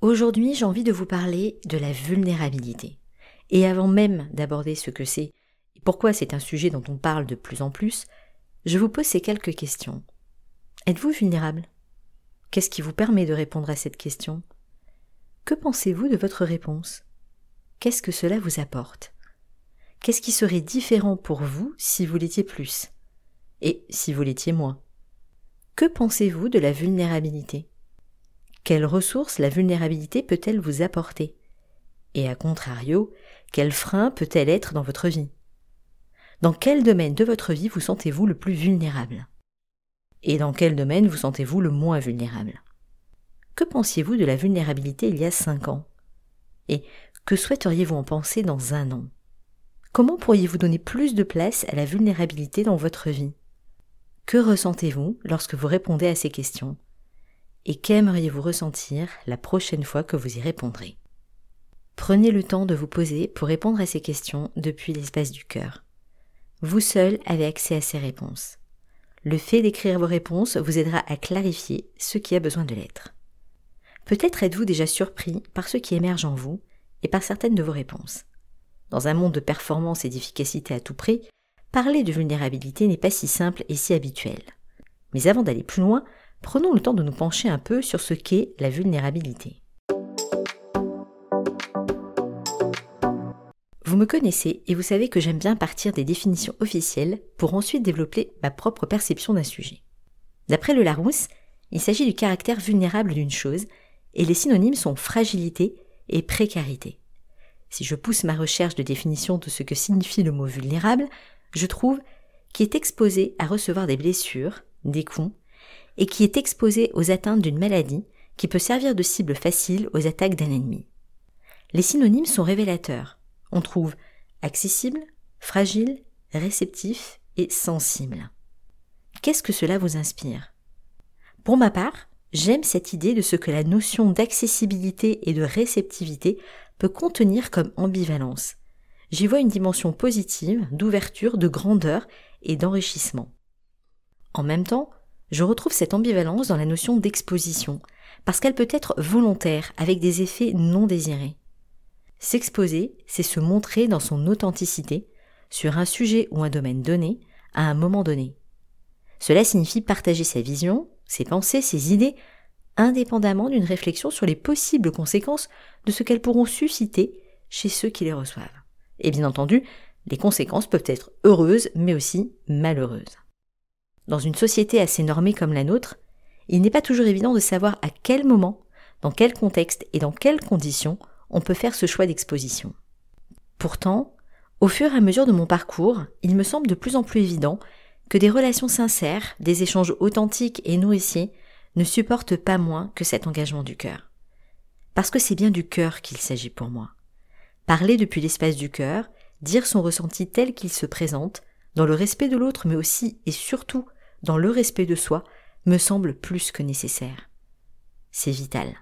Aujourd'hui, j'ai envie de vous parler de la vulnérabilité. Et avant même d'aborder ce que c'est et pourquoi c'est un sujet dont on parle de plus en plus, je vous pose ces quelques questions. Êtes-vous vulnérable? Qu'est-ce qui vous permet de répondre à cette question? Que pensez-vous de votre réponse? Qu'est-ce que cela vous apporte? Qu'est-ce qui serait différent pour vous si vous l'étiez plus? Et si vous l'étiez moins? Que pensez-vous de la vulnérabilité? Quelles ressources la vulnérabilité peut-elle vous apporter? Et à contrario, quel frein peut-elle être dans votre vie? Dans quel domaine de votre vie vous sentez-vous le plus vulnérable? Et dans quel domaine vous sentez-vous le moins vulnérable? Que pensiez-vous de la vulnérabilité il y a cinq ans? Et que souhaiteriez-vous en penser dans un an? Comment pourriez-vous donner plus de place à la vulnérabilité dans votre vie? Que ressentez-vous lorsque vous répondez à ces questions? Et qu'aimeriez-vous ressentir la prochaine fois que vous y répondrez? Prenez le temps de vous poser pour répondre à ces questions depuis l'espace du cœur. Vous seul avez accès à ces réponses. Le fait d'écrire vos réponses vous aidera à clarifier ce qui a besoin de l'être. Peut-être êtes-vous déjà surpris par ce qui émerge en vous et par certaines de vos réponses. Dans un monde de performance et d'efficacité à tout prix, parler de vulnérabilité n'est pas si simple et si habituel. Mais avant d'aller plus loin, prenons le temps de nous pencher un peu sur ce qu'est la vulnérabilité. Vous me connaissez et vous savez que j'aime bien partir des définitions officielles pour ensuite développer ma propre perception d'un sujet. D'après le Larousse, il s'agit du caractère vulnérable d'une chose et les synonymes sont fragilité et précarité. Si je pousse ma recherche de définition de ce que signifie le mot vulnérable, je trouve qu'il est exposé à recevoir des blessures, des coups, et qui est exposé aux atteintes d'une maladie qui peut servir de cible facile aux attaques d'un ennemi. Les synonymes sont révélateurs. On trouve accessible, fragile, réceptif et sensible. Qu'est-ce que cela vous inspire? Pour ma part, j'aime cette idée de ce que la notion d'accessibilité et de réceptivité peut contenir comme ambivalence. J'y vois une dimension positive, d'ouverture, de grandeur et d'enrichissement. En même temps, je retrouve cette ambivalence dans la notion d'exposition, parce qu'elle peut être volontaire avec des effets non désirés. S'exposer, c'est se montrer dans son authenticité sur un sujet ou un domaine donné à un moment donné. Cela signifie partager sa vision, ses pensées, ses idées, indépendamment d'une réflexion sur les possibles conséquences de ce qu'elles pourront susciter chez ceux qui les reçoivent. Et bien entendu, les conséquences peuvent être heureuses mais aussi malheureuses. Dans une société assez normée comme la nôtre, il n'est pas toujours évident de savoir à quel moment, dans quel contexte et dans quelles conditions on peut faire ce choix d'exposition. Pourtant, au fur et à mesure de mon parcours, il me semble de plus en plus évident que des relations sincères, des échanges authentiques et nourriciers ne supportent pas moins que cet engagement du cœur. Parce que c'est bien du cœur qu'il s'agit pour moi. Parler depuis l'espace du cœur, dire son ressenti tel qu'il se présente, dans le respect de l'autre mais aussi et surtout dans le respect de soi, me semble plus que nécessaire. C'est vital.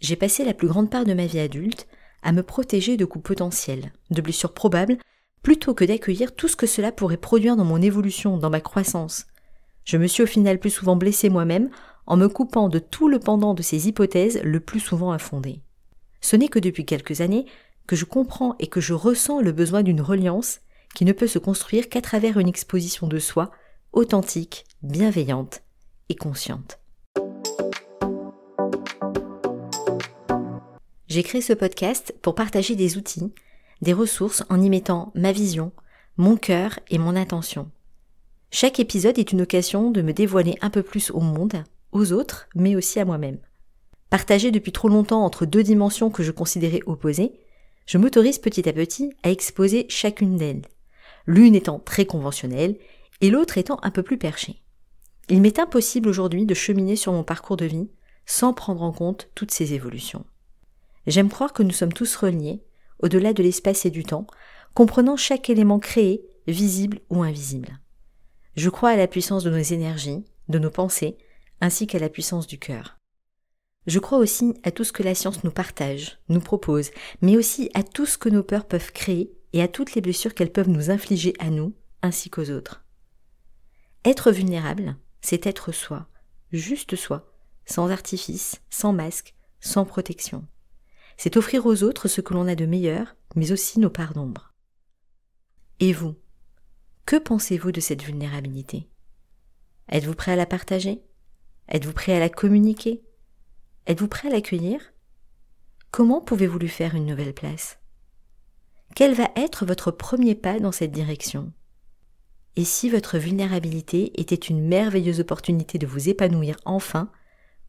J'ai passé la plus grande part de ma vie adulte à me protéger de coups potentiels, de blessures probables, plutôt que d'accueillir tout ce que cela pourrait produire dans mon évolution, dans ma croissance. Je me suis au final plus souvent blessé moi-même en me coupant de tout le pendant de ces hypothèses le plus souvent infondées. Ce n'est que depuis quelques années que je comprends et que je ressens le besoin d'une reliance qui ne peut se construire qu'à travers une exposition de soi authentique, bienveillante et consciente. J'ai créé ce podcast pour partager des outils, des ressources en y mettant ma vision, mon cœur et mon intention. Chaque épisode est une occasion de me dévoiler un peu plus au monde, aux autres, mais aussi à moi-même. Partagé depuis trop longtemps entre deux dimensions que je considérais opposées, je m'autorise petit à petit à exposer chacune d'elles, l'une étant très conventionnelle et l'autre étant un peu plus perché. Il m'est impossible aujourd'hui de cheminer sur mon parcours de vie sans prendre en compte toutes ces évolutions. J'aime croire que nous sommes tous reliés, au-delà de l'espace et du temps, comprenant chaque élément créé, visible ou invisible. Je crois à la puissance de nos énergies, de nos pensées, ainsi qu'à la puissance du cœur. Je crois aussi à tout ce que la science nous partage, nous propose, mais aussi à tout ce que nos peurs peuvent créer et à toutes les blessures qu'elles peuvent nous infliger à nous ainsi qu'aux autres. Être vulnérable, c'est être soi, juste soi, sans artifice, sans masque, sans protection. C'est offrir aux autres ce que l'on a de meilleur, mais aussi nos parts d'ombre. Et vous Que pensez-vous de cette vulnérabilité? Êtes-vous prêt à la partager? Êtes-vous prêt à la communiquer? Êtes-vous prêt à l'accueillir? Comment pouvez-vous lui faire une nouvelle place? Quel va être votre premier pas dans cette direction? Et si votre vulnérabilité était une merveilleuse opportunité de vous épanouir enfin,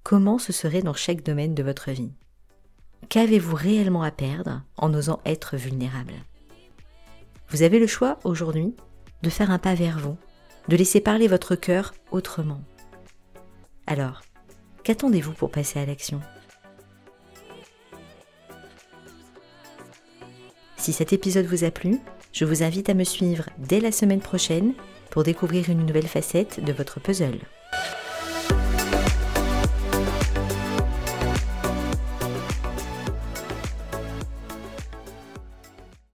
comment ce serait dans chaque domaine de votre vie? Qu'avez-vous réellement à perdre en osant être vulnérable? Vous avez le choix aujourd'hui de faire un pas vers vous, de laisser parler votre cœur autrement. Alors, Qu'attendez-vous pour passer à l'action? Si cet épisode vous a plu, je vous invite à me suivre dès la semaine prochaine pour découvrir une nouvelle facette de votre puzzle.